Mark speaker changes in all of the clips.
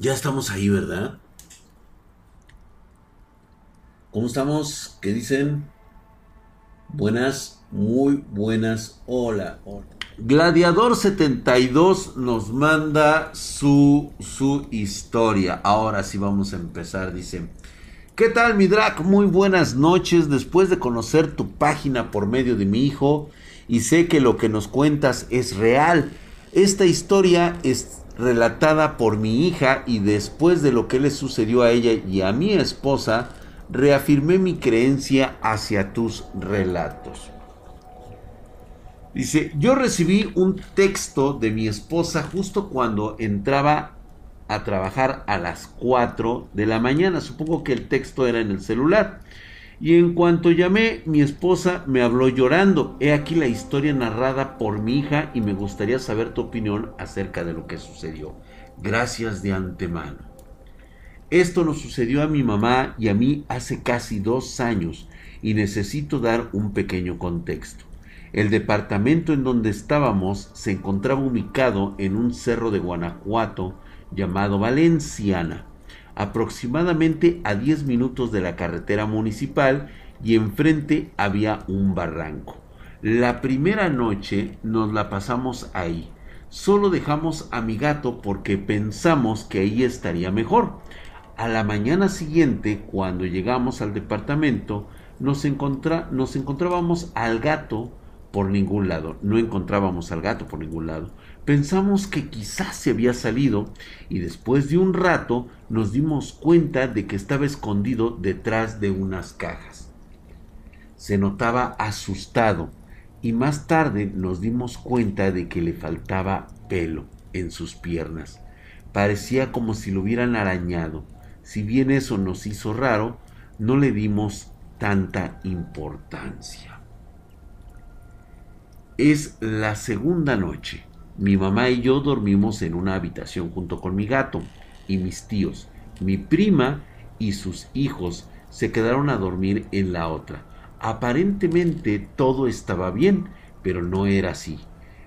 Speaker 1: Ya estamos ahí, ¿verdad? ¿Cómo estamos? ¿Qué dicen? Buenas, muy buenas. Hola, hola. Gladiador 72 nos manda su, su historia. Ahora sí vamos a empezar. Dice, ¿qué tal mi drag? Muy buenas noches. Después de conocer tu página por medio de mi hijo y sé que lo que nos cuentas es real. Esta historia es relatada por mi hija y después de lo que le sucedió a ella y a mi esposa, reafirmé mi creencia hacia tus relatos. Dice, yo recibí un texto de mi esposa justo cuando entraba a trabajar a las 4 de la mañana. Supongo que el texto era en el celular. Y en cuanto llamé, mi esposa me habló llorando. He aquí la historia narrada por mi hija y me gustaría saber tu opinión acerca de lo que sucedió. Gracias de antemano. Esto nos sucedió a mi mamá y a mí hace casi dos años y necesito dar un pequeño contexto. El departamento en donde estábamos se encontraba ubicado en un cerro de Guanajuato llamado Valenciana, aproximadamente a 10 minutos de la carretera municipal y enfrente había un barranco. La primera noche nos la pasamos ahí. Solo dejamos a mi gato porque pensamos que ahí estaría mejor. A la mañana siguiente, cuando llegamos al departamento, nos, nos encontrábamos al gato por ningún lado. No encontrábamos al gato por ningún lado. Pensamos que quizás se había salido y después de un rato nos dimos cuenta de que estaba escondido detrás de unas cajas. Se notaba asustado y más tarde nos dimos cuenta de que le faltaba pelo en sus piernas. Parecía como si lo hubieran arañado. Si bien eso nos hizo raro, no le dimos tanta importancia. Es la segunda noche. Mi mamá y yo dormimos en una habitación junto con mi gato y mis tíos. Mi prima y sus hijos se quedaron a dormir en la otra. Aparentemente todo estaba bien, pero no era así.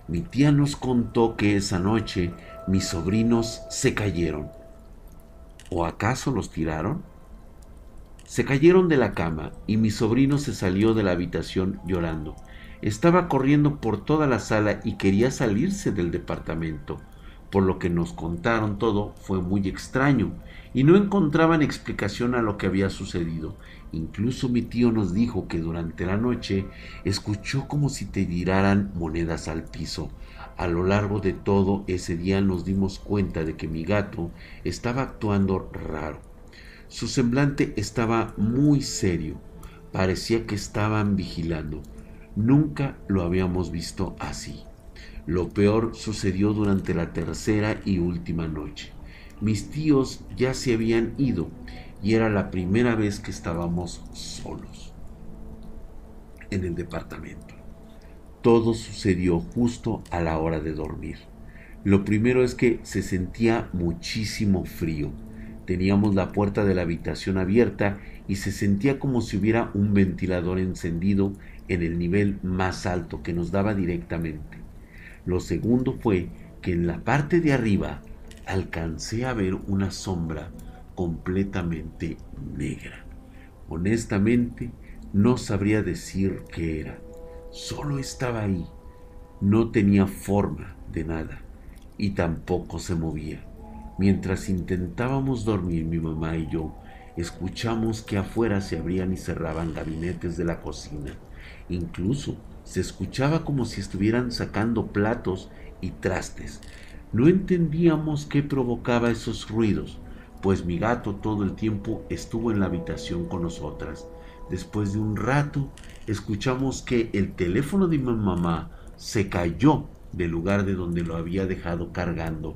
Speaker 1: Mi tía nos contó que esa noche mis sobrinos se cayeron. ¿O acaso los tiraron? Se cayeron de la cama y mi sobrino se salió de la habitación llorando. Estaba corriendo por toda la sala y quería salirse del departamento. Por lo que nos contaron todo fue muy extraño y no encontraban explicación a lo que había sucedido. Incluso mi tío nos dijo que durante la noche escuchó como si te tiraran monedas al piso. A lo largo de todo ese día nos dimos cuenta de que mi gato estaba actuando raro. Su semblante estaba muy serio. Parecía que estaban vigilando. Nunca lo habíamos visto así. Lo peor sucedió durante la tercera y última noche. Mis tíos ya se habían ido y era la primera vez que estábamos solos en el departamento. Todo sucedió justo a la hora de dormir. Lo primero es que se sentía muchísimo frío. Teníamos la puerta de la habitación abierta y se sentía como si hubiera un ventilador encendido en el nivel más alto que nos daba directamente. Lo segundo fue que en la parte de arriba alcancé a ver una sombra completamente negra. Honestamente, no sabría decir qué era. Solo estaba ahí. No tenía forma de nada y tampoco se movía. Mientras intentábamos dormir mi mamá y yo, escuchamos que afuera se abrían y cerraban gabinetes de la cocina Incluso se escuchaba como si estuvieran sacando platos y trastes. No entendíamos qué provocaba esos ruidos, pues mi gato todo el tiempo estuvo en la habitación con nosotras. Después de un rato, escuchamos que el teléfono de mi mamá se cayó del lugar de donde lo había dejado cargando.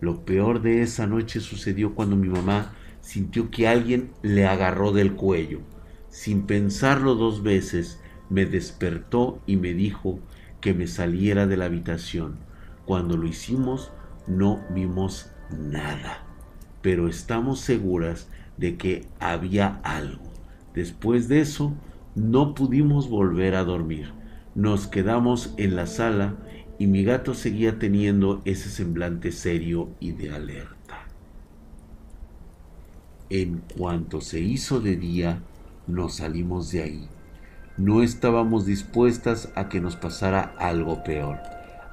Speaker 1: Lo peor de esa noche sucedió cuando mi mamá sintió que alguien le agarró del cuello. Sin pensarlo dos veces, me despertó y me dijo que me saliera de la habitación. Cuando lo hicimos no vimos nada, pero estamos seguras de que había algo. Después de eso no pudimos volver a dormir. Nos quedamos en la sala y mi gato seguía teniendo ese semblante serio y de alerta. En cuanto se hizo de día, nos salimos de ahí. No estábamos dispuestas a que nos pasara algo peor,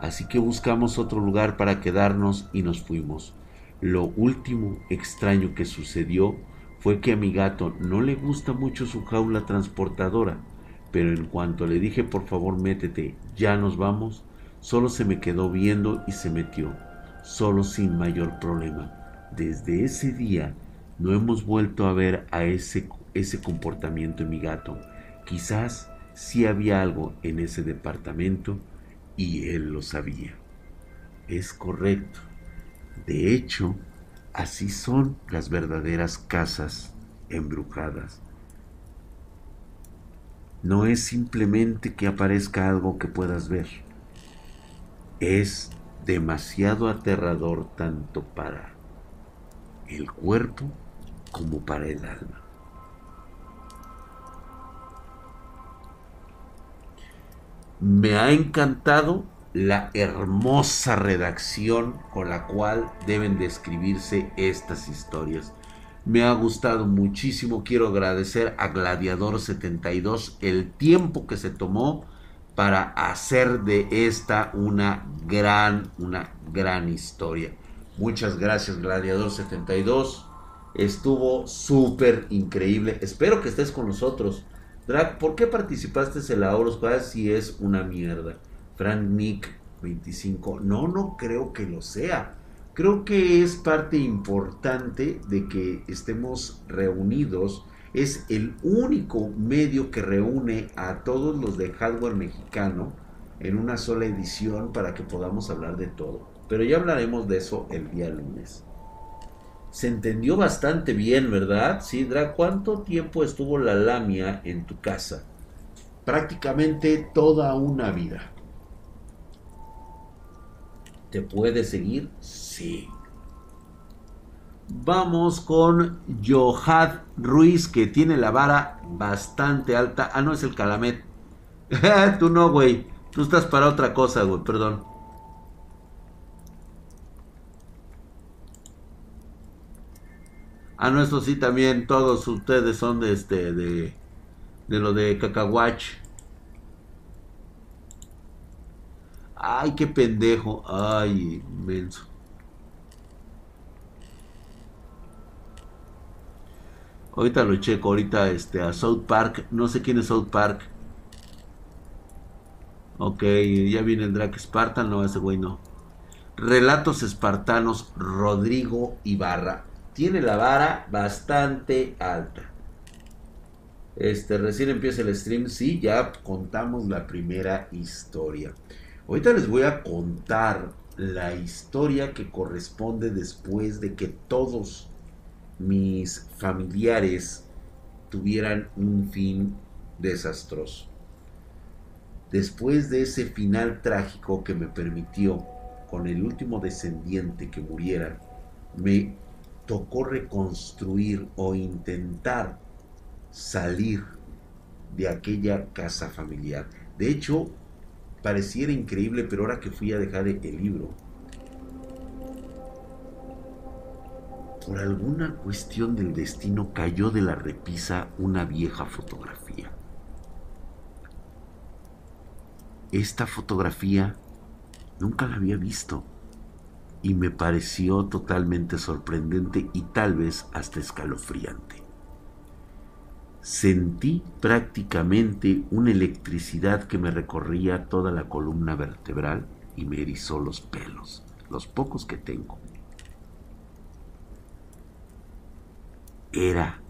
Speaker 1: así que buscamos otro lugar para quedarnos y nos fuimos. Lo último extraño que sucedió fue que a mi gato no le gusta mucho su jaula transportadora, pero en cuanto le dije por favor métete, ya nos vamos, solo se me quedó viendo y se metió, solo sin mayor problema. Desde ese día no hemos vuelto a ver a ese, ese comportamiento en mi gato. Quizás sí había algo en ese departamento y él lo sabía. Es correcto. De hecho, así son las verdaderas casas embrujadas. No es simplemente que aparezca algo que puedas ver. Es demasiado aterrador tanto para el cuerpo como para el alma. Me ha encantado la hermosa redacción con la cual deben describirse estas historias. Me ha gustado muchísimo. Quiero agradecer a Gladiador 72 el tiempo que se tomó para hacer de esta una gran, una gran historia. Muchas gracias Gladiador 72. Estuvo súper increíble. Espero que estés con nosotros. Drag, ¿por qué participaste en la Horus si es una mierda? Frank Nick 25. No, no creo que lo sea. Creo que es parte importante de que estemos reunidos. Es el único medio que reúne a todos los de hardware mexicano en una sola edición para que podamos hablar de todo. Pero ya hablaremos de eso el día lunes se entendió bastante bien, ¿verdad? Sidra, ¿cuánto tiempo estuvo la lamia en tu casa? Prácticamente toda una vida. ¿Te puede seguir? Sí. Vamos con Johad Ruiz, que tiene la vara bastante alta. Ah, no, es el Calamet. Tú no, güey. Tú estás para otra cosa, güey, perdón. Ah, no, eso sí también, todos ustedes son de este, de, de lo de cacahuach. Ay, qué pendejo. Ay, inmenso. Ahorita lo checo, ahorita este, a South Park. No sé quién es South Park. Ok, ya viene el Drake Spartan. No, ese güey no. Relatos espartanos, Rodrigo Ibarra tiene la vara bastante alta. Este, recién empieza el stream, sí, ya contamos la primera historia. Ahorita les voy a contar la historia que corresponde después de que todos mis familiares tuvieran un fin desastroso. Después de ese final trágico que me permitió, con el último descendiente que muriera, me tocó reconstruir o intentar salir de aquella casa familiar. De hecho, pareciera increíble, pero ahora que fui a dejar el libro, por alguna cuestión del destino cayó de la repisa una vieja fotografía. Esta fotografía nunca la había visto y me pareció totalmente sorprendente y tal vez hasta escalofriante. Sentí prácticamente una electricidad que me recorría toda la columna vertebral y me erizó los pelos, los pocos que tengo. Era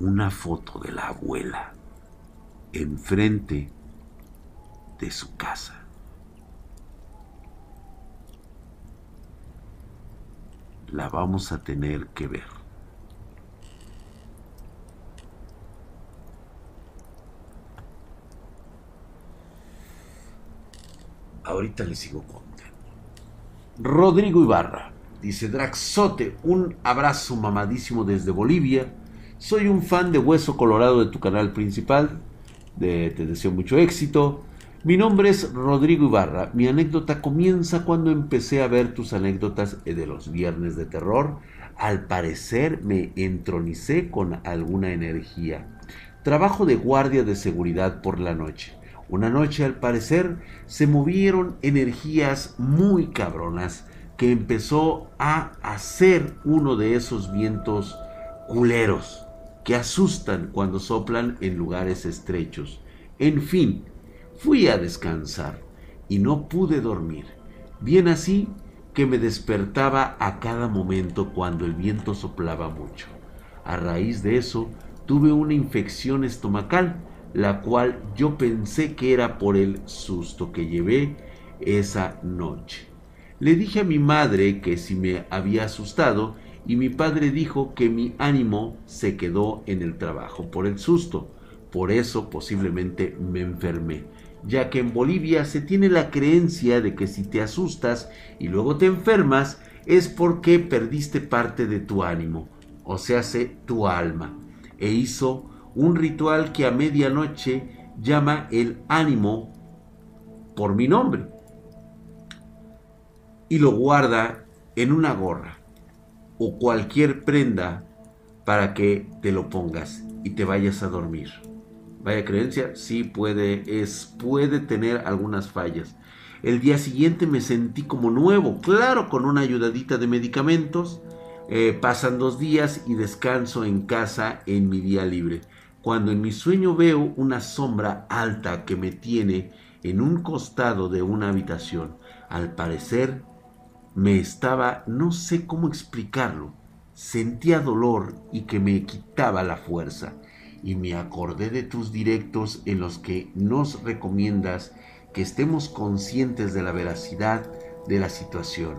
Speaker 1: una foto de la abuela enfrente de su casa. La vamos a tener que ver. Ahorita le sigo contando. Rodrigo Ibarra dice Draxote, un abrazo mamadísimo desde Bolivia. Soy un fan de Hueso Colorado de tu canal principal. te deseo mucho éxito. Mi nombre es Rodrigo Ibarra. Mi anécdota comienza cuando empecé a ver tus anécdotas de los viernes de terror Al parecer me entronicé con alguna energía. Trabajo de guardia de seguridad por la noche. Una noche al parecer se movieron energías muy cabronas que empezó a hacer uno de esos vientos culeros que asustan cuando soplan en lugares estrechos. En fin, fui a descansar y no pude dormir. Bien así que me despertaba a cada momento cuando el viento soplaba mucho. A raíz de eso, tuve una infección estomacal, la cual yo pensé que era por el susto que llevé esa noche. Le dije a mi madre que si me había asustado y mi padre dijo que mi ánimo se quedó en el trabajo por el susto. Por eso posiblemente me enfermé, ya que en Bolivia se tiene la creencia de que si te asustas y luego te enfermas es porque perdiste parte de tu ánimo, o sea, tu alma. E hizo un ritual que a medianoche llama el ánimo por mi nombre y lo guarda en una gorra o cualquier prenda para que te lo pongas y te vayas a dormir. Vaya creencia, sí puede, es, puede tener algunas fallas. El día siguiente me sentí como nuevo, claro, con una ayudadita de medicamentos. Eh, pasan dos días y descanso en casa en mi día libre. Cuando en mi sueño veo una sombra alta que me tiene en un costado de una habitación, al parecer me estaba, no sé cómo explicarlo, sentía dolor y que me quitaba la fuerza. Y me acordé de tus directos en los que nos recomiendas que estemos conscientes de la veracidad de la situación.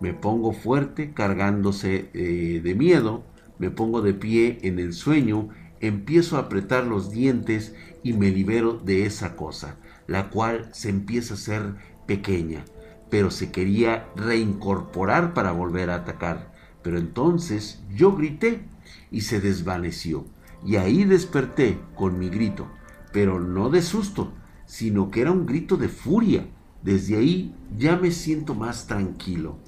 Speaker 1: Me pongo fuerte cargándose eh, de miedo, me pongo de pie en el sueño, empiezo a apretar los dientes y me libero de esa cosa, la cual se empieza a ser pequeña pero se quería reincorporar para volver a atacar. Pero entonces yo grité y se desvaneció. Y ahí desperté con mi grito, pero no de susto, sino que era un grito de furia. Desde ahí ya me siento más tranquilo.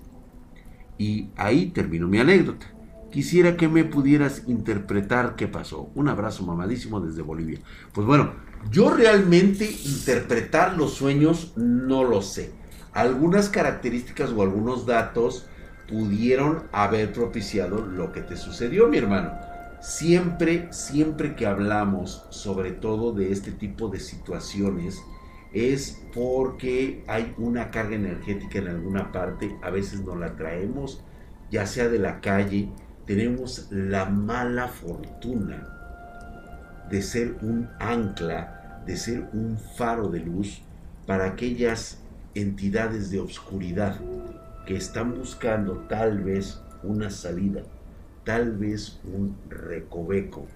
Speaker 1: Y ahí terminó mi anécdota. Quisiera que me pudieras interpretar qué pasó. Un abrazo mamadísimo desde Bolivia. Pues bueno, yo realmente interpretar los sueños no lo sé algunas características o algunos datos pudieron haber propiciado lo que te sucedió, mi hermano. Siempre, siempre que hablamos sobre todo de este tipo de situaciones, es porque hay una carga energética en alguna parte, a veces no la traemos, ya sea de la calle, tenemos la mala fortuna de ser un ancla, de ser un faro de luz para aquellas entidades de obscuridad que están buscando tal vez una salida, tal vez un recoveco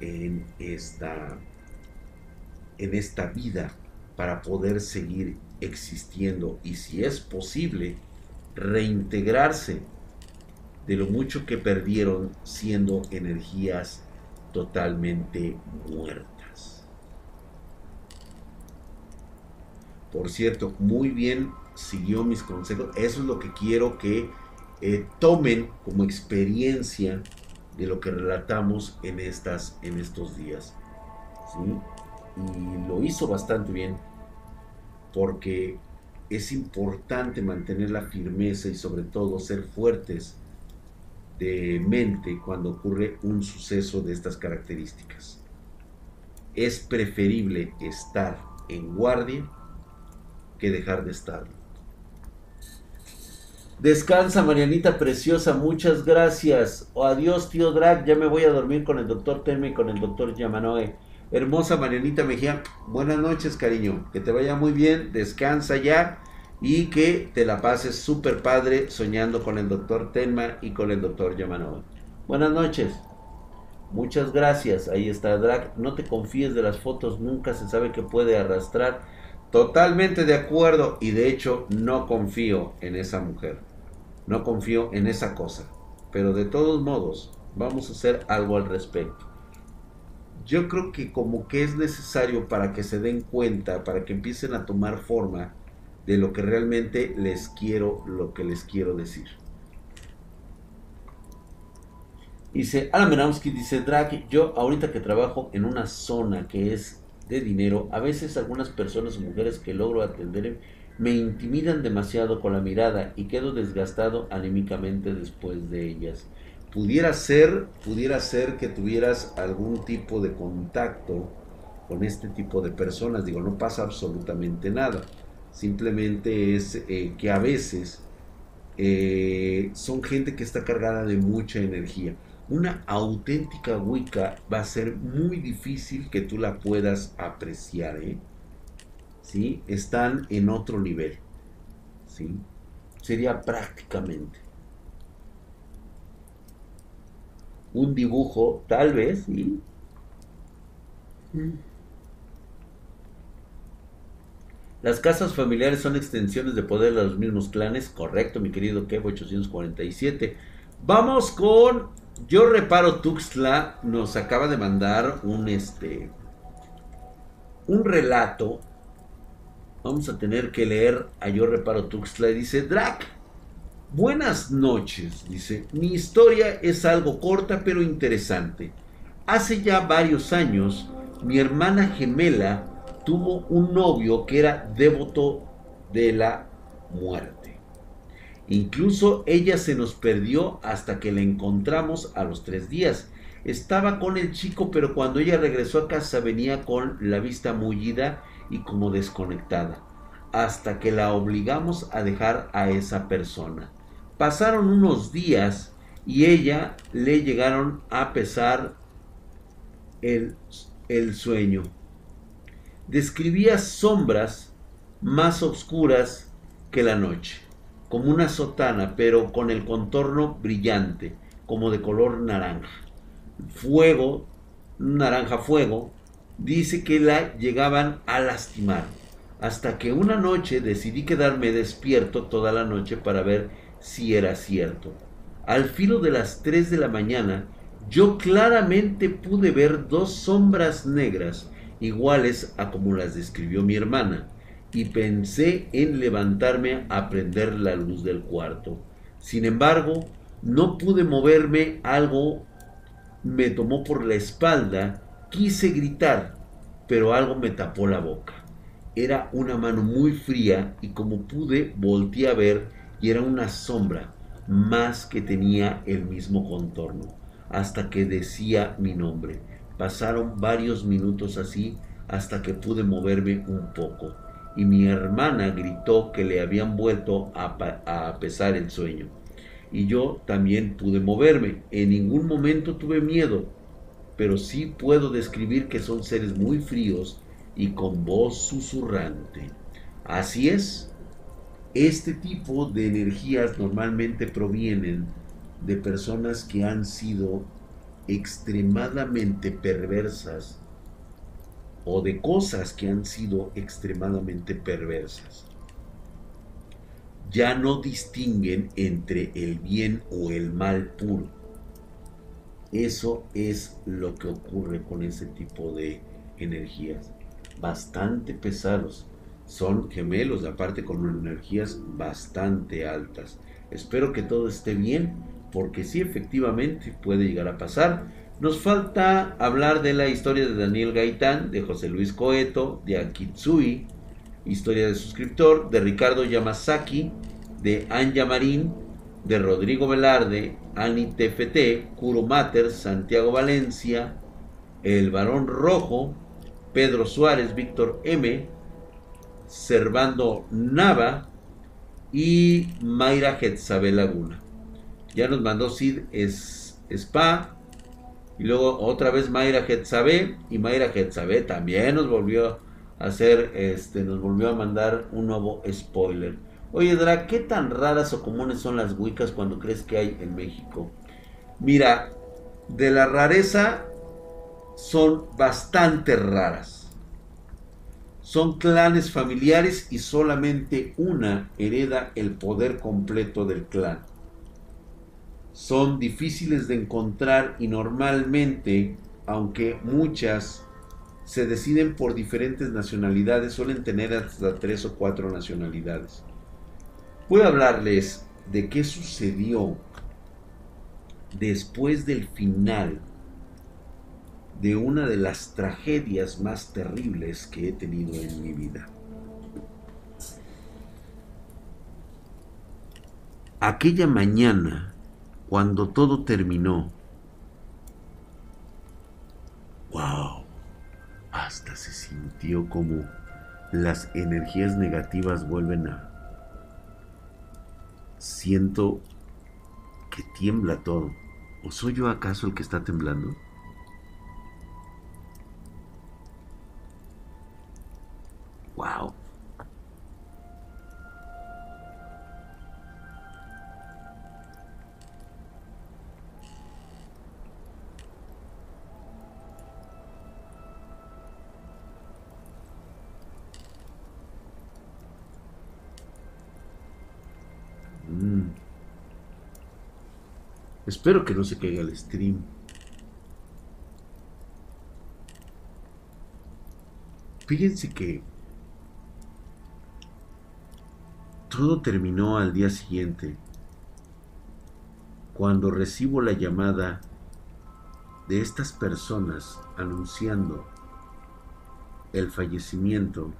Speaker 1: en esta, en esta vida para poder seguir existiendo y si es posible reintegrarse de lo mucho que perdieron siendo energías totalmente muertas. Por cierto, muy bien siguió mis consejos. Eso es lo que quiero que eh, tomen como experiencia de lo que relatamos en, estas, en estos días. Y lo hizo bastante bien porque es importante mantener la firmeza y sobre todo ser fuertes de mente cuando ocurre un suceso de estas características. Es preferible estar en guardia que dejar de estarlo. Descansa, Marianita preciosa, muchas gracias. O adiós, tío Drag, ya me voy a dormir con el doctor Teme y con el doctor Yamanoe. Hermosa Marianita Mejía, buenas noches, cariño. Que te vaya muy bien, descansa ya y que te la pases súper padre soñando con el doctor Tenma y con el doctor Yamanoe. Buenas noches. Muchas gracias. Ahí está Drag. No te confíes de las fotos, nunca se sabe que puede arrastrar Totalmente de acuerdo y de hecho no confío en esa mujer. No confío en esa cosa. Pero de todos modos, vamos a hacer algo al respecto. Yo creo que como que es necesario para que se den cuenta, para que empiecen a tomar forma de lo que realmente les quiero, lo que les quiero decir. Dice, Alan Benamsky dice, Drake, yo ahorita que trabajo en una zona que es de dinero, a veces algunas personas o mujeres que logro atender me intimidan demasiado con la mirada y quedo desgastado anímicamente después de ellas. Pudiera ser, pudiera ser que tuvieras algún tipo de contacto con este tipo de personas. Digo, no pasa absolutamente nada. Simplemente es eh, que a veces eh, son gente que está cargada de mucha energía. Una auténtica Wicca va a ser muy difícil que tú la puedas apreciar. ¿eh? ¿Sí? Están en otro nivel. ¿Sí? Sería prácticamente. Un dibujo, tal vez, ¿sí? Mm. Las casas familiares son extensiones de poder de los mismos clanes. Correcto, mi querido Kevo 847. Vamos con Yo Reparo Tuxtla. Nos acaba de mandar un este. Un relato. Vamos a tener que leer a Yo Reparo Tuxtla. Dice Drac. Buenas noches. Dice. Mi historia es algo corta pero interesante. Hace ya varios años, mi hermana gemela tuvo un novio que era devoto de la muerte. Incluso ella se nos perdió hasta que la encontramos a los tres días. Estaba con el chico, pero cuando ella regresó a casa venía con la vista mullida y como desconectada, hasta que la obligamos a dejar a esa persona. Pasaron unos días y ella le llegaron a pesar el, el sueño describía sombras más oscuras que la noche, como una sotana, pero con el contorno brillante, como de color naranja. Fuego, naranja fuego, dice que la llegaban a lastimar, hasta que una noche decidí quedarme despierto toda la noche para ver si era cierto. Al filo de las 3 de la mañana, yo claramente pude ver dos sombras negras iguales a como las describió mi hermana, y pensé en levantarme a prender la luz del cuarto. Sin embargo, no pude moverme, algo me tomó por la espalda, quise gritar, pero algo me tapó la boca. Era una mano muy fría y como pude volteé a ver y era una sombra, más que tenía el mismo contorno, hasta que decía mi nombre. Pasaron varios minutos así hasta que pude moverme un poco y mi hermana gritó que le habían vuelto a, pesar el sueño. Y yo también pude moverme. En ningún momento tuve miedo, pero sí puedo describir que son seres muy fríos y con voz susurrante. Así es, este tipo de energías normalmente provienen de personas que han sido extremadamente perversas o de cosas que han sido extremadamente perversas. Ya no distinguen entre el bien o el mal puro. Eso es lo que ocurre con ese tipo de energías. Bastante pesados. Son gemelos, aparte con energías bastante altas. Espero que todo esté bien porque sí efectivamente puede llegar a pasar. Nos falta hablar de la historia de Daniel Gaitán, de José Luis Coeto, de Akitsui, historia de suscriptor, de Ricardo Yamazaki, de Anja Marín, de Rodrigo Velarde, Ani TFT, Kuro Mater, Santiago Valencia, El Barón Rojo, Pedro Suárez, Víctor M, Servando Nava y Mayra Getzabel Laguna. Ya nos mandó Sid Spa. Y luego otra vez Mayra Getzabe. Y Mayra Getzabe también nos volvió a hacer, este, nos volvió a mandar un nuevo spoiler. Oye, Dra, ¿qué tan raras o comunes son las Wiccas cuando crees que hay en México? Mira, de la rareza son bastante raras. Son clanes familiares y solamente una hereda el poder completo del clan son difíciles de encontrar y normalmente, aunque muchas se deciden por diferentes nacionalidades, suelen tener hasta tres o cuatro nacionalidades. Voy a hablarles de qué sucedió después del final de una de las tragedias más terribles que he tenido en mi vida. Aquella mañana, cuando todo terminó, wow, hasta se sintió como las energías negativas vuelven a... Siento que tiembla todo. ¿O soy yo acaso el que está temblando? Wow. Mm. Espero que no se caiga el stream. Fíjense que todo terminó al día siguiente, cuando recibo la llamada de estas personas anunciando el fallecimiento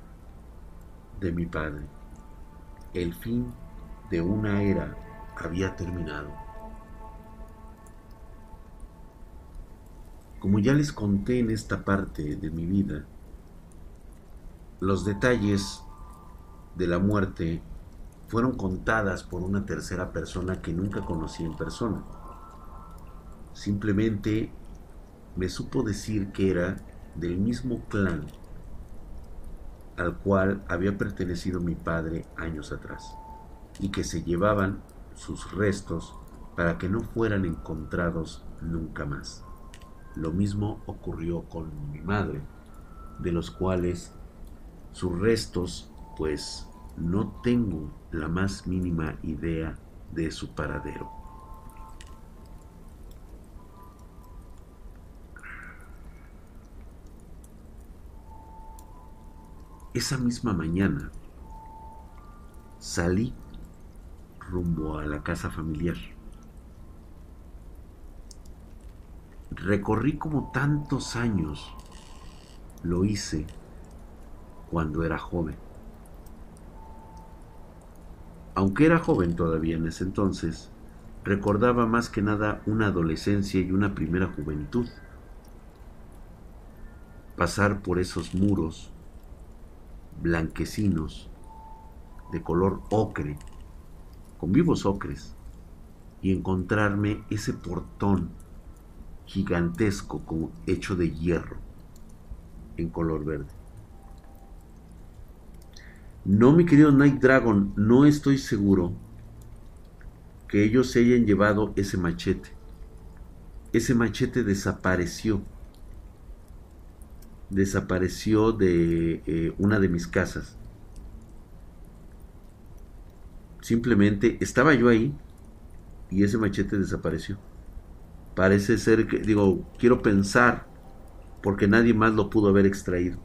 Speaker 1: de mi padre. El fin de una era había terminado. Como ya les conté en esta parte de mi vida, los detalles de la muerte fueron contadas por una tercera persona que nunca conocí en persona. Simplemente me supo decir que era del mismo clan al cual había pertenecido mi padre años atrás y que se llevaban sus restos para que no fueran encontrados nunca más. Lo mismo ocurrió con mi madre, de los cuales sus restos, pues no tengo la más mínima idea de su paradero. Esa misma mañana salí rumbo a la casa familiar. Recorrí como tantos años lo hice cuando era joven. Aunque era joven todavía en ese entonces, recordaba más que nada una adolescencia y una primera juventud. Pasar por esos muros blanquecinos de color ocre con vivos ocres y encontrarme ese portón gigantesco como hecho de hierro en color verde. No, mi querido Night Dragon, no estoy seguro que ellos se hayan llevado ese machete. Ese machete desapareció. Desapareció de eh, una de mis casas. Simplemente estaba yo ahí y ese machete desapareció. Parece ser que, digo, quiero pensar, porque nadie más lo pudo haber extraído.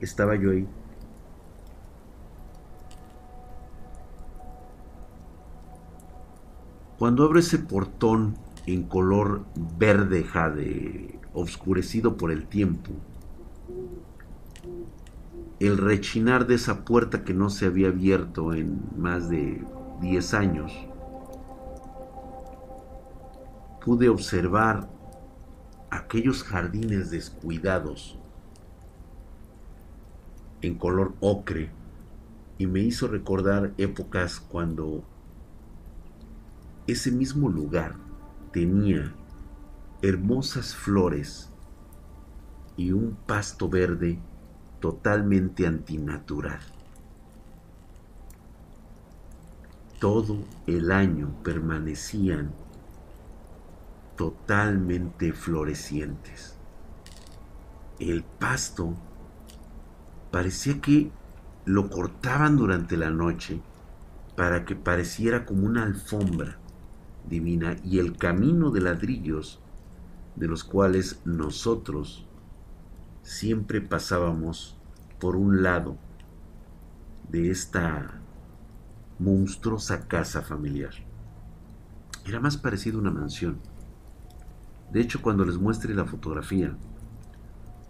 Speaker 1: Estaba yo ahí. Cuando abro ese portón en color verde jade, oscurecido por el tiempo, el rechinar de esa puerta que no se había abierto en más de 10 años, pude observar aquellos jardines descuidados en color ocre y me hizo recordar épocas cuando ese mismo lugar tenía hermosas flores y un pasto verde totalmente antinatural. Todo el año permanecían totalmente florecientes. El pasto parecía que lo cortaban durante la noche para que pareciera como una alfombra divina y el camino de ladrillos de los cuales nosotros siempre pasábamos por un lado de esta monstruosa casa familiar. Era más parecido a una mansión. De hecho, cuando les muestre la fotografía,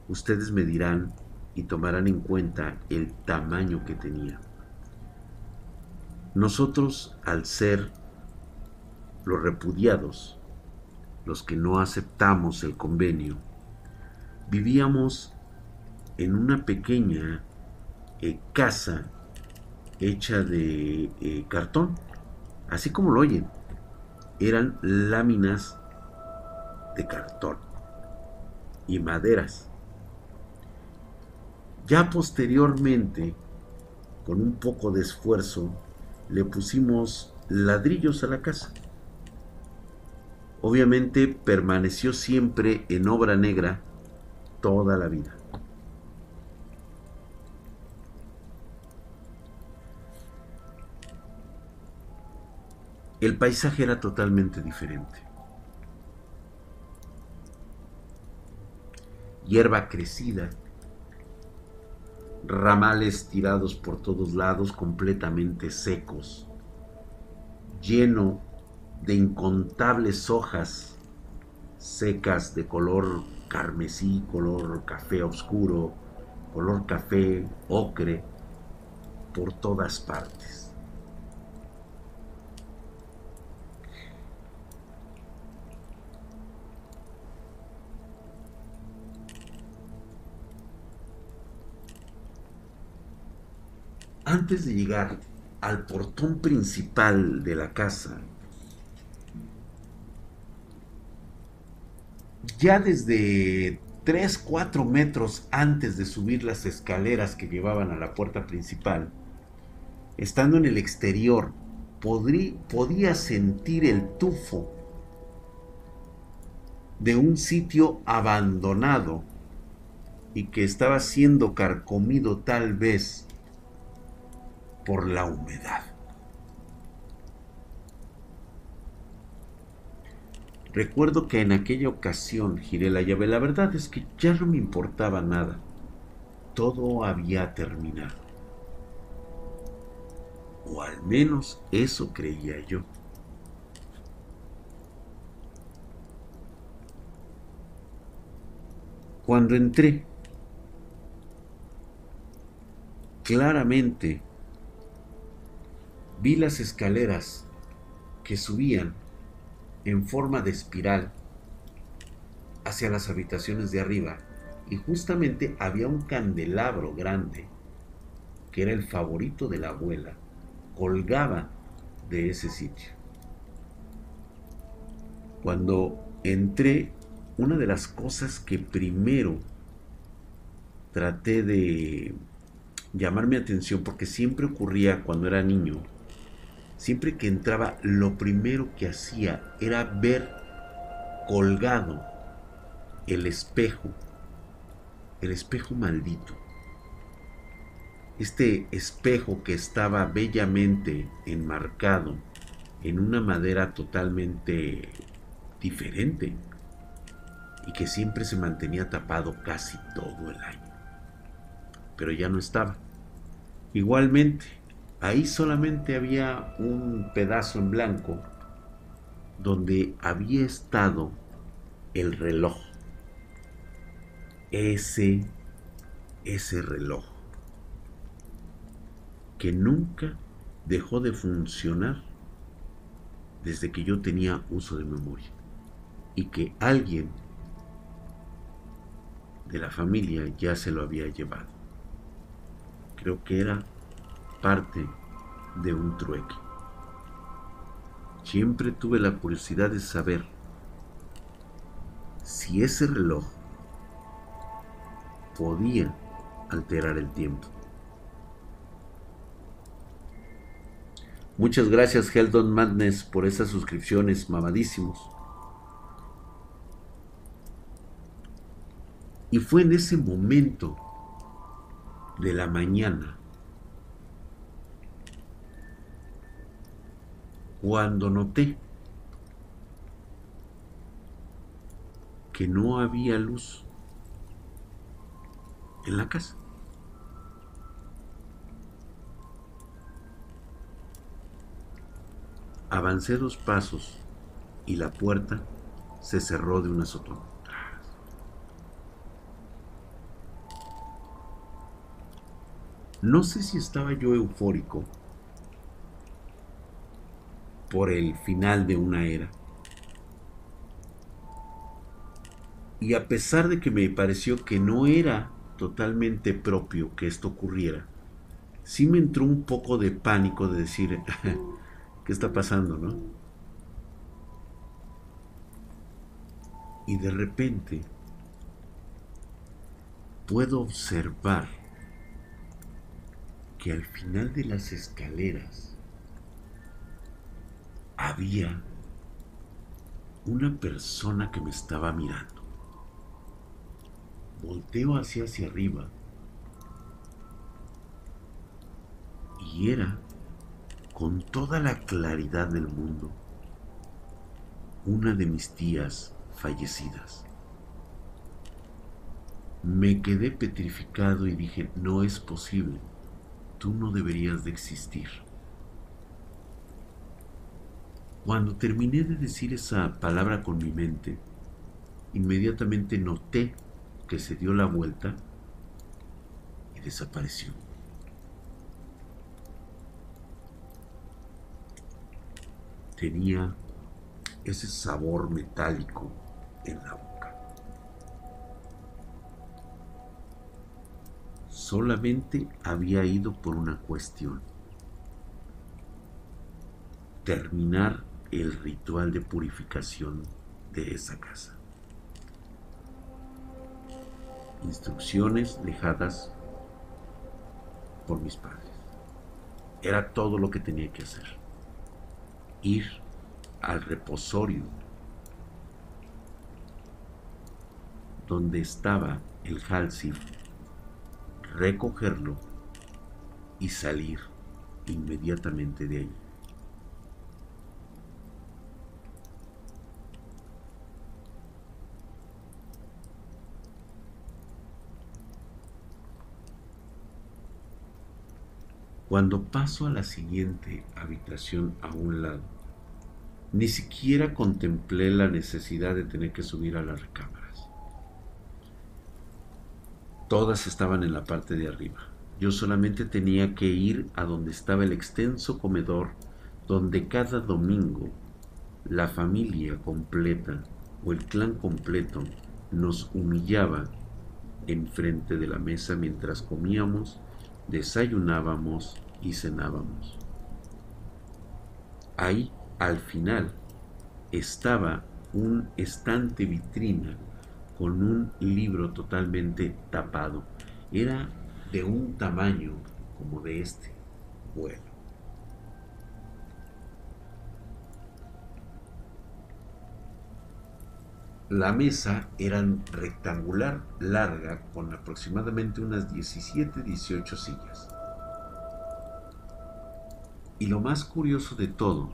Speaker 1: ustedes me dirán y tomarán en cuenta el tamaño que tenía. Nosotros, al ser los repudiados, los que no aceptamos el convenio, vivíamos en una pequeña eh, casa hecha de eh, cartón, así como lo oyen. Eran láminas de cartón y maderas. Ya posteriormente, con un poco de esfuerzo, le pusimos ladrillos a la casa. Obviamente permaneció siempre en obra negra toda la vida. El paisaje era totalmente diferente. Hierba crecida, ramales tirados por todos lados completamente secos, lleno de incontables hojas secas de color carmesí, color café oscuro, color café ocre, por todas partes. Antes de llegar al portón principal de la casa, ya desde 3, 4 metros antes de subir las escaleras que llevaban a la puerta principal, estando en el exterior, podía sentir el tufo de un sitio abandonado y que estaba siendo carcomido tal vez por la humedad. Recuerdo que en aquella ocasión giré la llave. La verdad es que ya no me importaba nada. Todo había terminado. O al menos eso creía yo. Cuando entré, claramente vi las escaleras que subían en forma de espiral hacia las habitaciones de arriba y justamente había un candelabro grande que era el favorito de la abuela colgaba de ese sitio. Cuando entré una de las cosas que primero traté de llamar mi atención porque siempre ocurría cuando era niño siempre que entraba, lo primero que hacía era ver colgado el espejo, el espejo maldito. Este espejo que estaba bellamente enmarcado en una madera totalmente diferente y que siempre se mantenía tapado casi todo el año. Pero ya no estaba. Igualmente, Ahí solamente había un pedazo en blanco donde había estado el reloj. Ese, ese reloj que nunca dejó de funcionar desde que yo tenía uso de memoria y que alguien de la familia ya se lo había llevado. Creo que era parte de un trueque. Siempre tuve la curiosidad de saber si ese reloj podía alterar el tiempo. Muchas gracias Heldon Madness por esas suscripciones mamadísimos. Y fue en ese momento de la mañana cuando noté que no había luz en la casa. Avancé dos pasos y la puerta se cerró de una azotón. No sé si estaba yo eufórico por el final de una era. Y a pesar de que me pareció que no era totalmente propio que esto ocurriera, sí me entró un poco de pánico de decir, ¿qué está pasando, no? Y de repente puedo observar que al final de las escaleras había una persona que me estaba mirando. Volteo hacia hacia arriba y era con toda la claridad del mundo una de mis tías fallecidas. Me quedé petrificado y dije, no es posible, tú no deberías de existir. Cuando terminé de decir esa palabra con mi mente, inmediatamente noté que se dio la vuelta y desapareció. Tenía ese sabor metálico en la boca. Solamente había ido por una cuestión. Terminar el ritual de purificación de esa casa. Instrucciones dejadas por mis padres. Era todo lo que tenía que hacer. Ir al reposorio donde estaba el Halsif, recogerlo y salir inmediatamente de ahí. Cuando paso a la siguiente habitación a un lado, ni siquiera contemplé la necesidad de tener que subir a las recámaras. Todas estaban en la parte de arriba. Yo solamente tenía que ir a donde estaba el extenso comedor donde cada domingo la familia completa o el clan completo nos humillaba enfrente de la mesa mientras comíamos desayunábamos y cenábamos. Ahí, al final, estaba un estante vitrina con un libro totalmente tapado. Era de un tamaño como de este vuelo. La mesa era rectangular, larga, con aproximadamente unas 17-18 sillas. Y lo más curioso de todo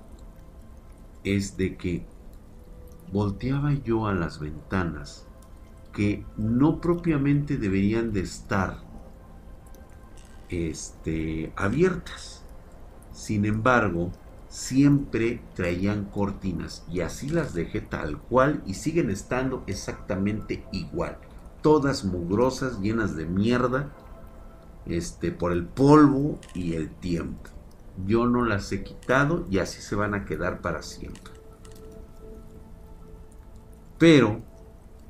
Speaker 1: es de que volteaba yo a las ventanas que no propiamente deberían de estar este, abiertas. Sin embargo, siempre traían cortinas y así las dejé tal cual y siguen estando exactamente igual. Todas mugrosas, llenas de mierda, este, por el polvo y el tiempo. Yo no las he quitado y así se van a quedar para siempre. Pero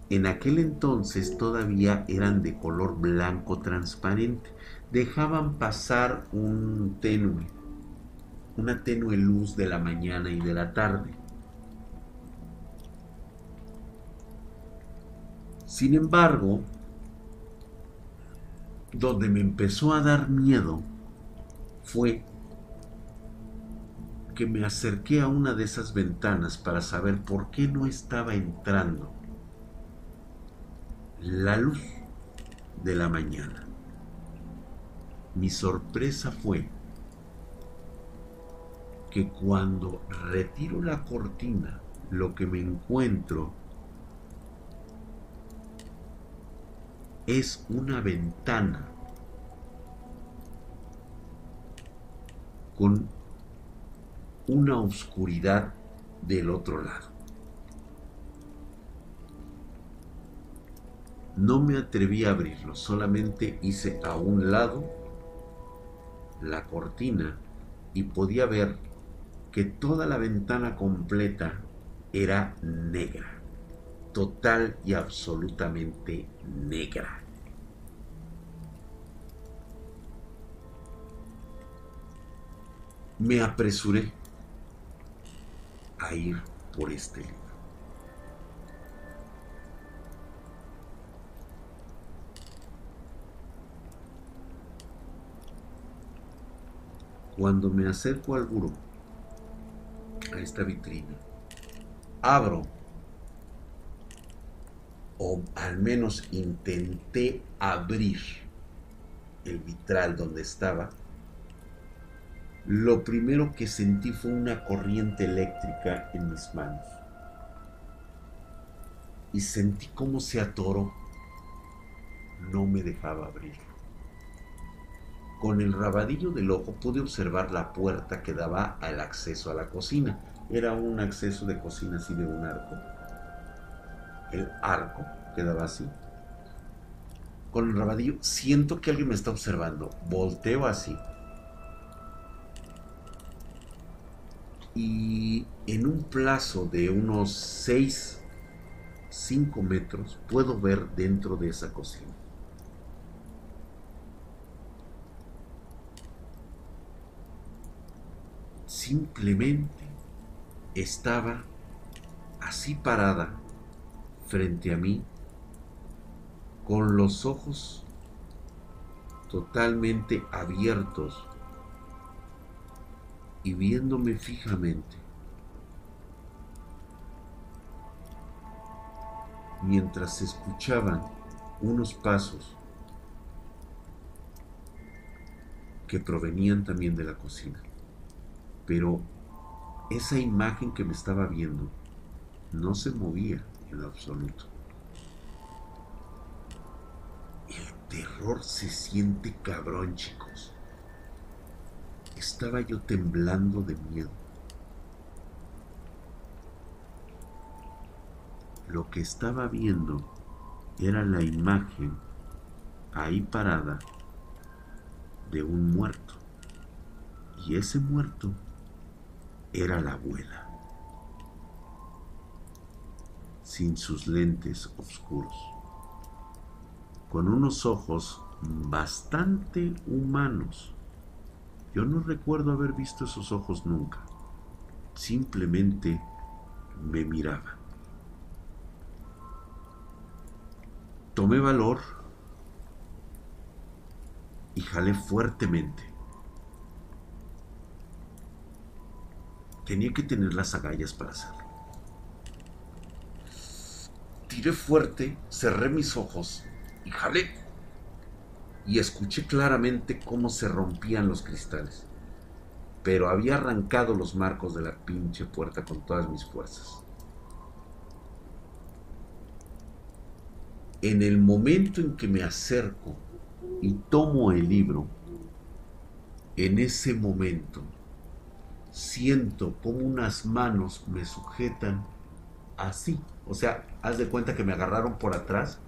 Speaker 1: en aquel entonces todavía eran de color blanco transparente. Dejaban pasar un tenue una tenue luz de la mañana y de la tarde. Sin embargo, donde me empezó a dar miedo fue que me acerqué a una de esas ventanas para saber por qué no estaba entrando la luz de la mañana. Mi sorpresa fue que cuando retiro la cortina, lo que me encuentro es una ventana con una oscuridad del otro lado. No me atreví a abrirlo, solamente hice a un lado la cortina y podía ver que toda la ventana completa era negra, total y absolutamente negra. Me apresuré a ir por este libro. Cuando me acerco al buró, esta vitrina, abro, o al menos intenté abrir el vitral donde estaba, lo primero que sentí fue una corriente eléctrica en mis manos. Y sentí cómo se atoró. No me dejaba abrirlo. Con el rabadillo del ojo pude observar la puerta que daba al acceso a la cocina. Era un acceso de cocina así de un arco. El arco quedaba así. Con el rabadillo siento que alguien me está observando. Volteo así. Y en un plazo de unos 6, 5 metros puedo ver dentro de esa cocina. Simplemente estaba así parada frente a mí, con los ojos totalmente abiertos y viéndome fijamente. Mientras se escuchaban unos pasos que provenían también de la cocina. Pero esa imagen que me estaba viendo no se movía en absoluto. El terror se siente cabrón, chicos. Estaba yo temblando de miedo. Lo que estaba viendo era la imagen ahí parada de un muerto. Y ese muerto era la abuela, sin sus lentes oscuros, con unos ojos bastante humanos. Yo no recuerdo haber visto esos ojos nunca, simplemente me miraba. Tomé valor y jalé fuertemente. Tenía que tener las agallas para hacerlo. Tiré fuerte, cerré mis ojos y jalé. Y escuché claramente cómo se rompían los cristales. Pero había arrancado los marcos de la pinche puerta con todas mis fuerzas. En el momento en que me acerco y tomo el libro, en ese momento siento como unas manos me sujetan así. O sea, haz de cuenta que me agarraron por atrás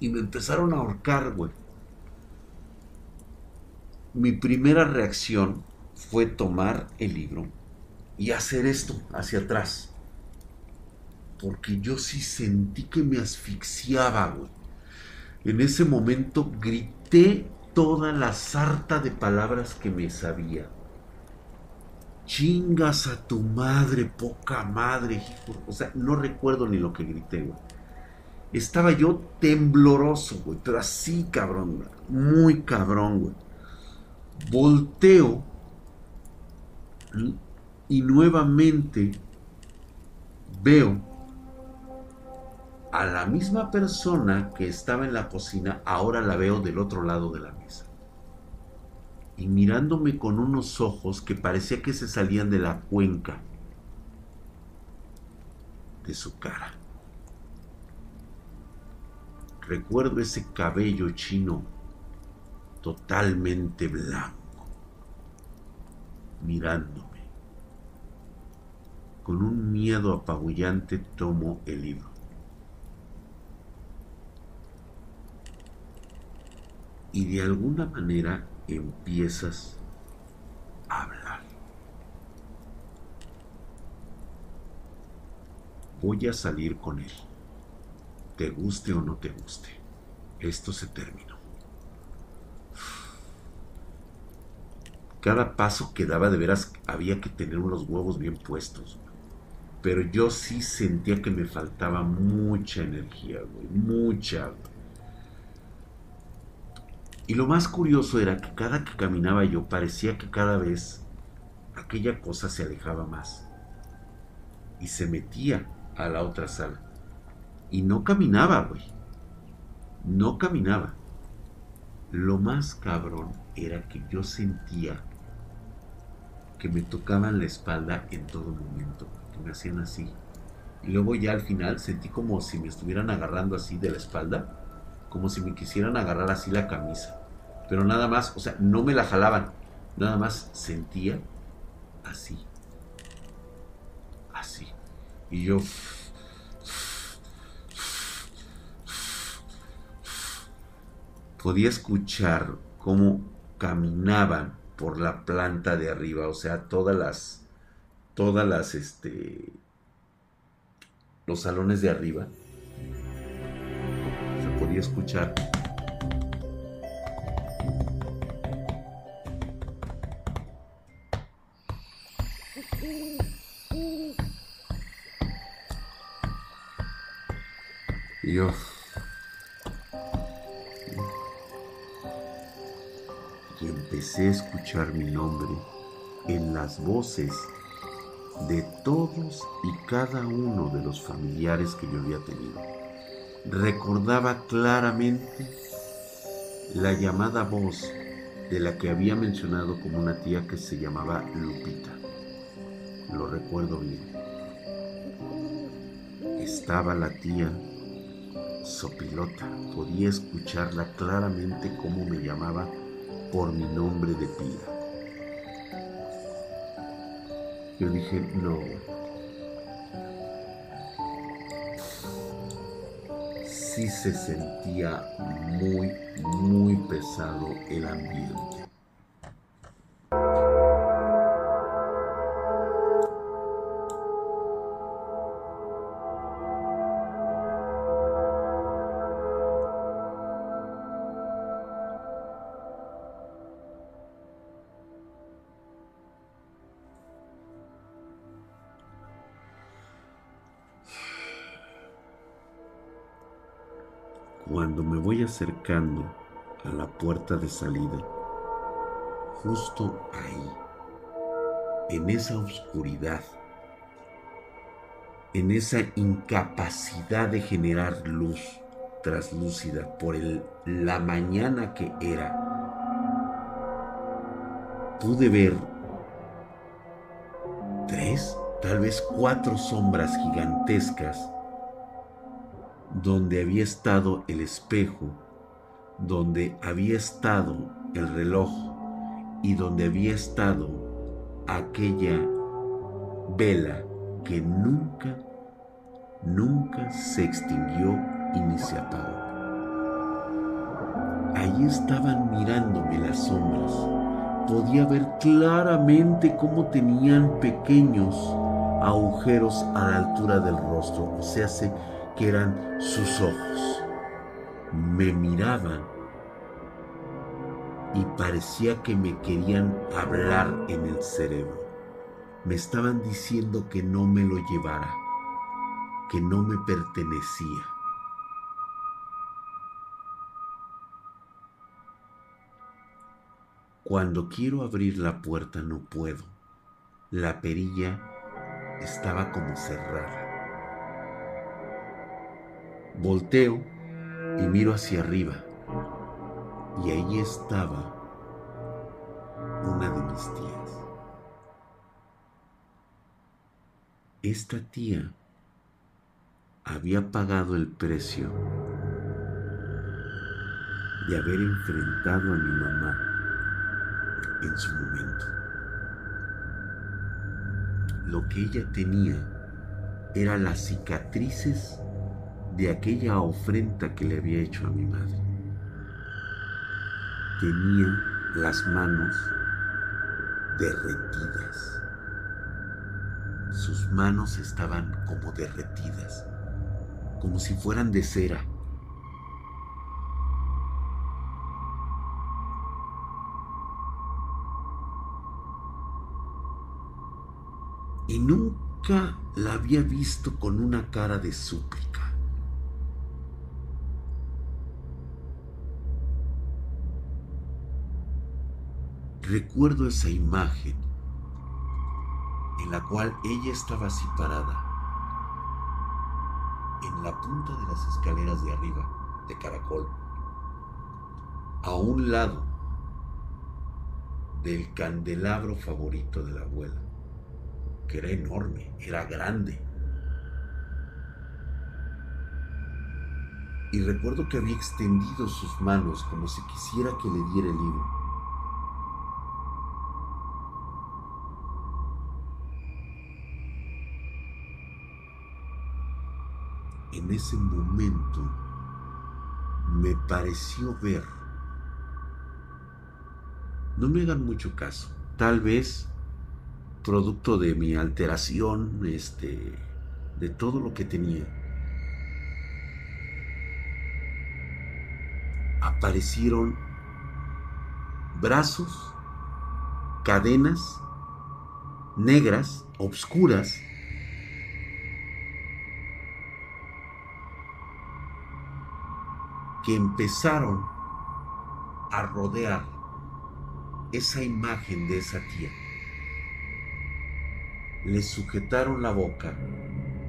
Speaker 1: y me empezaron a ahorcar, güey. Mi primera reacción fue tomar el libro y hacer esto hacia atrás. Porque yo sí sentí que me asfixiaba, güey. En ese momento grité toda la sarta de palabras que me sabía Chingas a tu madre, poca madre, hijo. O sea, no recuerdo ni lo que grité, güey. Estaba yo tembloroso, güey, pero así, cabrón, muy cabrón, güey. Volteo y nuevamente veo a la misma persona que estaba en la cocina, ahora la veo del otro lado de la y mirándome con unos ojos que parecía que se salían de la cuenca de su cara. Recuerdo ese cabello chino totalmente blanco, mirándome. Con un miedo apabullante tomo el libro. y de alguna manera empiezas a hablar. Voy a salir con él, te guste o no te guste. Esto se terminó. Cada paso que daba de veras había que tener unos huevos bien puestos. Pero yo sí sentía que me faltaba mucha energía, güey. Mucha. Y lo más curioso era que cada que caminaba yo parecía que cada vez aquella cosa se alejaba más. Y se metía a la otra sala. Y no caminaba, güey. No caminaba. Lo más cabrón era que yo sentía que me tocaban la espalda en todo momento, que me hacían así. Y luego ya al final sentí como si me estuvieran agarrando así de la espalda, como si me quisieran agarrar así la camisa. Pero nada más, o sea, no me la jalaban, nada más sentía así. Así. Y yo podía escuchar cómo caminaban por la planta de arriba, o sea, todas las, todas las, este, los salones de arriba. Se podía escuchar. Y yo empecé a escuchar mi nombre en las voces de todos y cada uno de los familiares que yo había tenido. Recordaba claramente la llamada voz de la que había mencionado como una tía que se llamaba Lupita. Lo recuerdo bien. Estaba la tía Sopilota. Podía escucharla claramente como me llamaba por mi nombre de pila. Yo dije, no. Sí se sentía muy, muy pesado el ambiente. Acercando a la puerta de salida, justo ahí, en esa oscuridad, en esa incapacidad de generar luz traslúcida por la mañana que era, pude ver tres, tal vez cuatro sombras gigantescas donde había estado el espejo, donde había estado el reloj y donde había estado aquella vela que nunca, nunca se extinguió y ni se apagó. Ahí estaban mirándome las sombras. Podía ver claramente cómo tenían pequeños agujeros a la altura del rostro, o sea, se que eran sus ojos. Me miraban y parecía que me querían hablar en el cerebro. Me estaban diciendo que no me lo llevara, que no me pertenecía. Cuando quiero abrir la puerta no puedo. La perilla estaba como cerrada. Volteo y miro hacia arriba y ahí estaba una de mis tías. Esta tía había pagado el precio de haber enfrentado a mi mamá en su momento. Lo que ella tenía era las cicatrices de aquella ofrenda que le había hecho a mi madre. tenía las manos derretidas. Sus manos estaban como derretidas, como si fueran de cera. Y nunca la había visto con una cara de súplica. Recuerdo esa imagen en la cual ella estaba así parada, en la punta de las escaleras de arriba, de caracol, a un lado del candelabro favorito de la abuela, que era enorme, era grande. Y recuerdo que había extendido sus manos como si quisiera que le diera el libro. En ese momento me pareció ver. No me hagan mucho caso. Tal vez producto de mi alteración, este, de todo lo que tenía. Aparecieron brazos, cadenas negras, obscuras, que empezaron a rodear esa imagen de esa tía. Le sujetaron la boca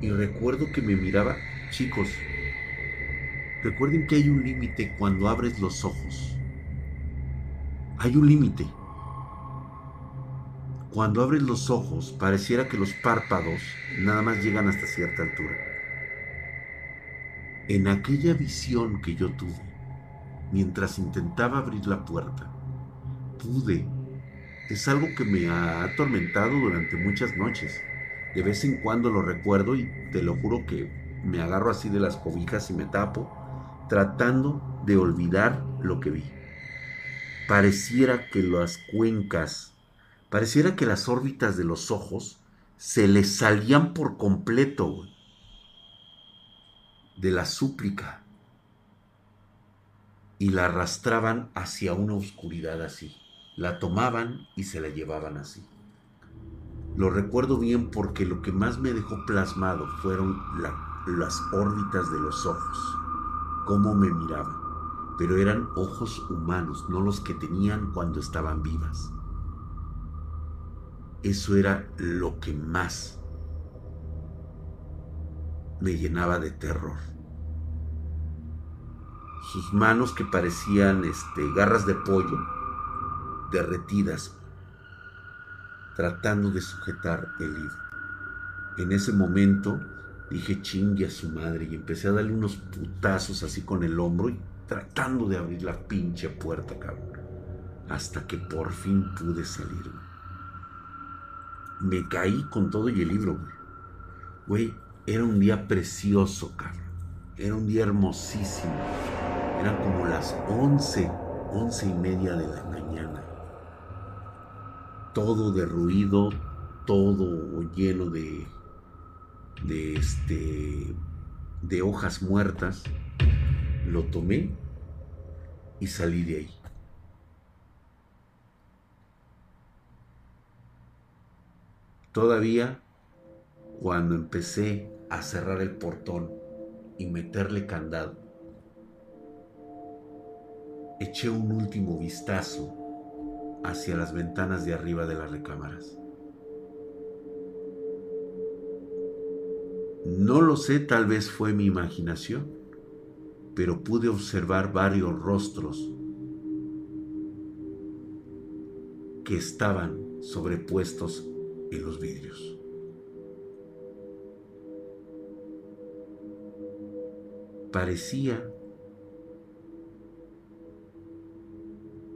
Speaker 1: y recuerdo que me miraba, chicos, recuerden que hay un límite cuando abres los ojos. Hay un límite. Cuando abres los ojos, pareciera que los párpados nada más llegan hasta cierta altura en aquella visión que yo tuve, mientras intentaba abrir la puerta, pude. Es algo que me ha atormentado durante muchas noches. De vez en cuando lo recuerdo y te lo juro que me agarro así de las cobijas y me tapo, tratando de olvidar lo que vi. Pareciera que las cuencas, pareciera que las órbitas de los ojos se les salían por completo de la súplica y la arrastraban hacia una oscuridad así. La tomaban y se la llevaban así. Lo recuerdo bien porque lo que más me dejó plasmado fueron las órbitas de los ojos, cómo me miraban, pero eran ojos humanos, no los que tenían cuando estaban vivas. Eso era lo que más me llenaba de terror. Sus manos que parecían este, garras de pollo, derretidas, tratando de sujetar el libro. En ese momento dije chingue a su madre y empecé a darle unos putazos así con el hombro y tratando de abrir la pinche puerta, cabrón. Hasta que por fin pude salir. Me caí con todo y el libro, güey. Güey, era un día precioso, cabrón. Era un día hermosísimo. Eran como las once, once y media de la mañana. Todo derruido, todo lleno de, de este, de hojas muertas. Lo tomé y salí de ahí. Todavía cuando empecé a cerrar el portón y meterle candado, eché un último vistazo hacia las ventanas de arriba de las recámaras. No lo sé, tal vez fue mi imaginación, pero pude observar varios rostros que estaban sobrepuestos en los vidrios. parecía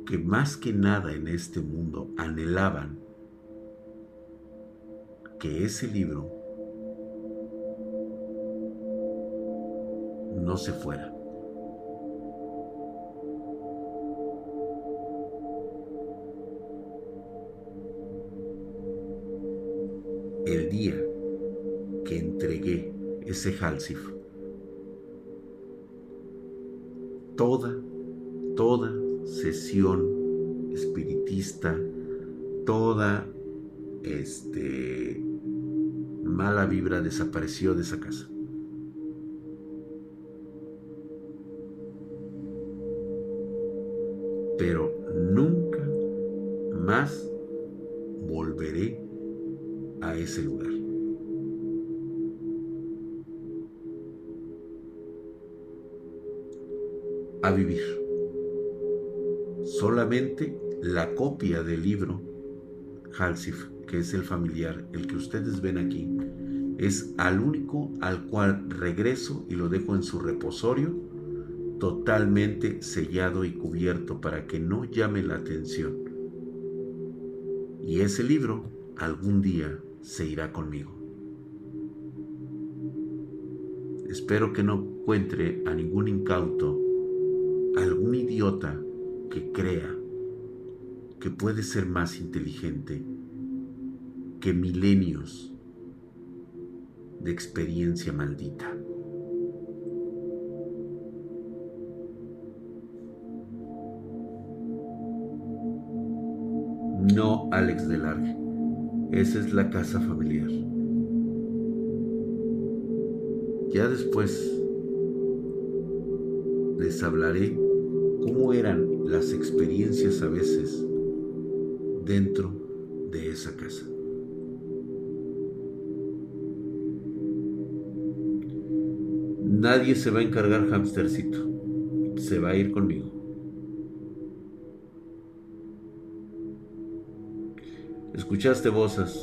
Speaker 1: que más que nada en este mundo anhelaban que ese libro no se fuera. El día que entregué ese Halsif toda, toda sesión espiritista, toda este mala vibra desapareció de esa casa. Pero nunca más volveré a ese lugar. A vivir. Solamente la copia del libro Halsif, que es el familiar, el que ustedes ven aquí, es al único al cual regreso y lo dejo en su reposorio, totalmente sellado y cubierto para que no llame la atención. Y ese libro algún día se irá conmigo. Espero que no encuentre a ningún incauto, algún idiota que crea que puede ser más inteligente que milenios de experiencia maldita. No, Alex de Largue. Esa es la casa familiar. Ya después les hablaré cómo eran las experiencias a veces dentro de esa casa. Nadie se va a encargar, hamstercito. Se va a ir conmigo. Escuchaste voces.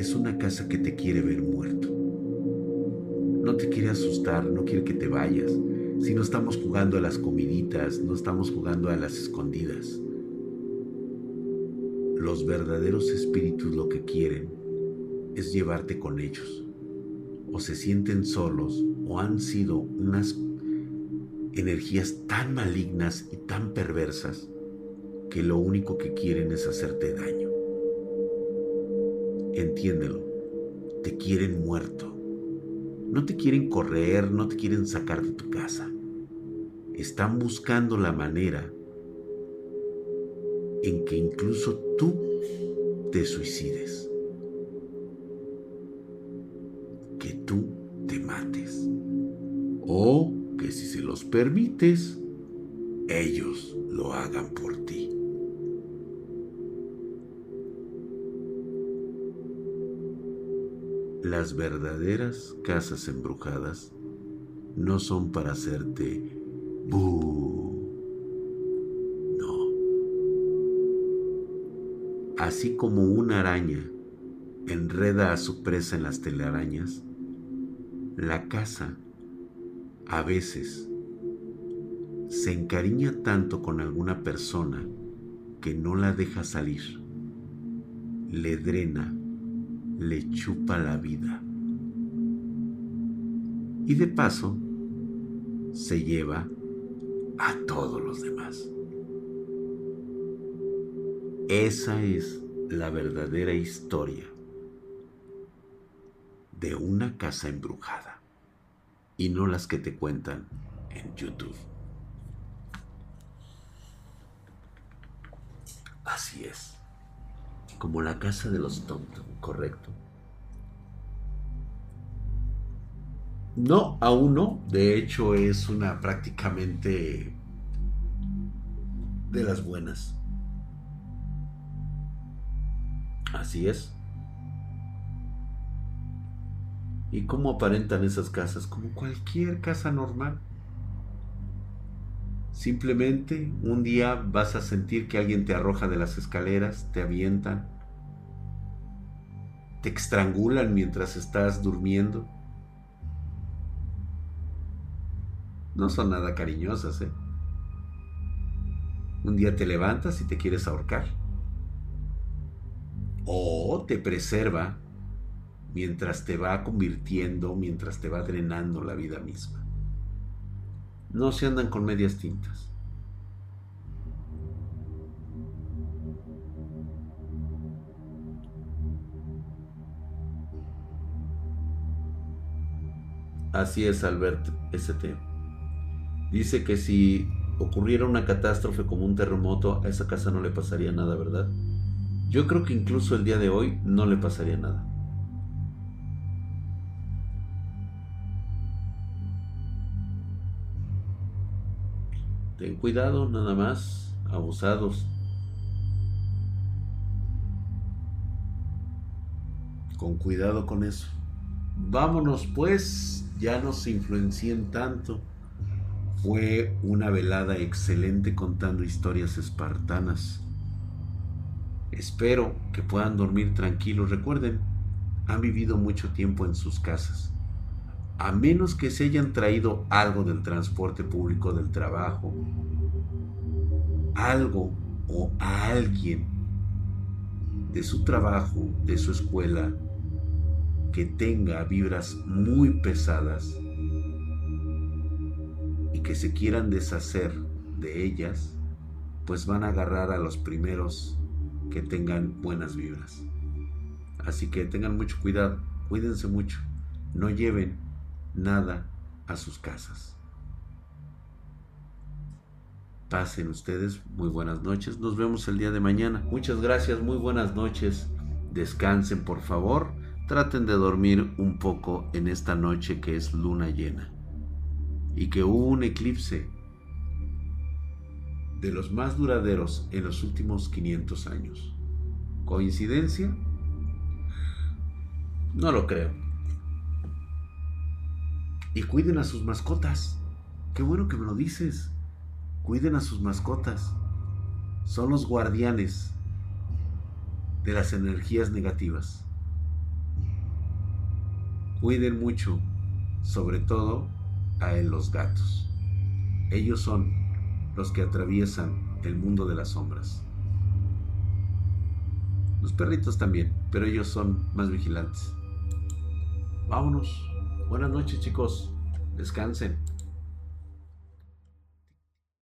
Speaker 1: Es una casa que te quiere ver muerto. No te quiere asustar, no quiere que te vayas. Si no estamos jugando a las comiditas, no estamos jugando a las escondidas. Los verdaderos espíritus lo que quieren es llevarte con ellos. O se sienten solos o han sido unas energías tan malignas y tan perversas que lo único que quieren es hacerte daño. Entiéndelo, te quieren muerto. No te quieren correr, no te quieren sacar de tu casa. Están buscando la manera en que incluso tú te suicides. Que tú te mates. O que si se los permites, ellos lo hagan por ti. Las verdaderas casas embrujadas no son para hacerte No. Así como una araña enreda a su presa en las telarañas, la casa a veces se encariña tanto con alguna persona que no la deja salir, le drena le chupa la vida. Y de paso, se lleva a todos los demás. Esa es la verdadera historia de una casa embrujada y no las que te cuentan en YouTube. Así es como la casa de los tontos, correcto. No, aún no. De hecho, es una prácticamente de las buenas. Así es. ¿Y cómo aparentan esas casas? Como cualquier casa normal. Simplemente un día vas a sentir que alguien te arroja de las escaleras, te avientan, te estrangulan mientras estás durmiendo. No son nada cariñosas, ¿eh? Un día te levantas y te quieres ahorcar. O te preserva mientras te va convirtiendo, mientras te va drenando la vida misma. No se andan con medias tintas. Así es, Albert ST. Dice que si ocurriera una catástrofe como un terremoto, a esa casa no le pasaría nada, ¿verdad? Yo creo que incluso el día de hoy no le pasaría nada. Ten cuidado, nada más, abusados. Con cuidado con eso. Vámonos pues, ya no se influencien tanto. Fue una velada excelente contando historias espartanas. Espero que puedan dormir tranquilos. Recuerden, han vivido mucho tiempo en sus casas. A menos que se hayan traído algo del transporte público del trabajo, algo o a alguien de su trabajo, de su escuela, que tenga vibras muy pesadas y que se quieran deshacer de ellas, pues van a agarrar a los primeros que tengan buenas vibras. Así que tengan mucho cuidado, cuídense mucho, no lleven nada a sus casas. Pasen ustedes muy buenas noches, nos vemos el día de mañana. Muchas gracias, muy buenas noches. Descansen por favor, traten de dormir un poco en esta noche que es luna llena y que hubo un eclipse de los más duraderos en los últimos 500 años. ¿Coincidencia? No lo creo. Y cuiden a sus mascotas. Qué bueno que me lo dices. Cuiden a sus mascotas. Son los guardianes de las energías negativas. Cuiden mucho, sobre todo a los gatos. Ellos son los que atraviesan el mundo de las sombras. Los perritos también, pero ellos son más vigilantes. Vámonos. Buenas noches chicos. Descansen.